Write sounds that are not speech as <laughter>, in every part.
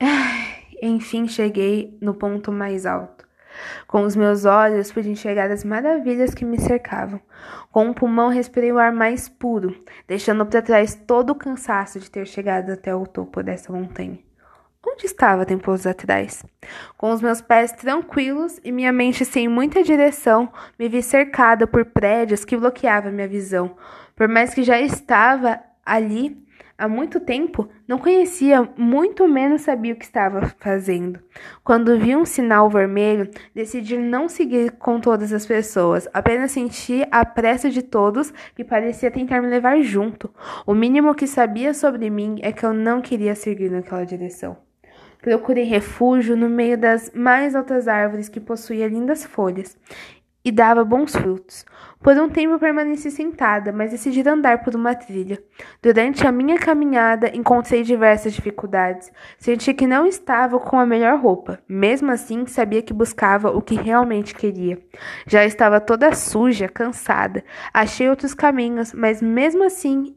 <sighs> Enfim, cheguei no ponto mais alto. Com os meus olhos pude enxergar as maravilhas que me cercavam. Com um pulmão respirei o ar mais puro, deixando para trás todo o cansaço de ter chegado até o topo dessa montanha. Onde estava tempos atrás? Com os meus pés tranquilos e minha mente sem muita direção, me vi cercada por prédios que bloqueavam minha visão. Por mais que já estava ali, há muito tempo, não conhecia, muito menos sabia o que estava fazendo. Quando vi um sinal vermelho, decidi não seguir com todas as pessoas, apenas senti a pressa de todos que parecia tentar me levar junto. O mínimo que sabia sobre mim é que eu não queria seguir naquela direção. Procurei refúgio no meio das mais altas árvores que possuía lindas folhas e dava bons frutos. Por um tempo permaneci sentada, mas decidi andar por uma trilha. Durante a minha caminhada, encontrei diversas dificuldades. Senti que não estava com a melhor roupa. Mesmo assim, sabia que buscava o que realmente queria. Já estava toda suja, cansada. Achei outros caminhos, mas mesmo assim,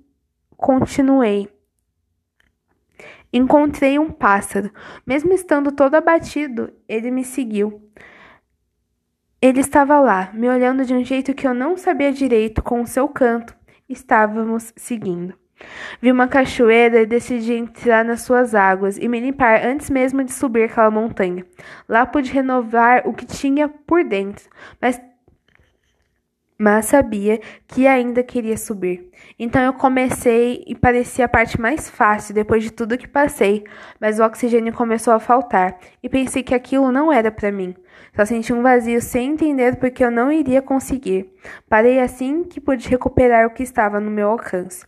continuei. Encontrei um pássaro. Mesmo estando todo abatido, ele me seguiu. Ele estava lá, me olhando de um jeito que eu não sabia direito com o seu canto. Estávamos seguindo. Vi uma cachoeira e decidi entrar nas suas águas e me limpar antes mesmo de subir aquela montanha. Lá pude renovar o que tinha por dentro, mas mas sabia que ainda queria subir. Então eu comecei e parecia a parte mais fácil depois de tudo que passei, mas o oxigênio começou a faltar e pensei que aquilo não era para mim. Só senti um vazio sem entender porque eu não iria conseguir. Parei assim que pude recuperar o que estava no meu alcance.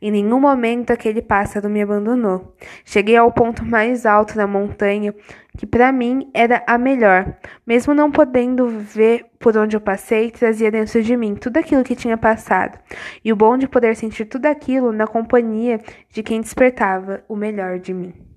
Em nenhum momento aquele pássaro me abandonou. Cheguei ao ponto mais alto da montanha, que para mim era a melhor. Mesmo não podendo ver por onde eu passei, trazia dentro de mim tudo aquilo que tinha passado. E o bom de poder sentir tudo aquilo na companhia de quem despertava o melhor de mim.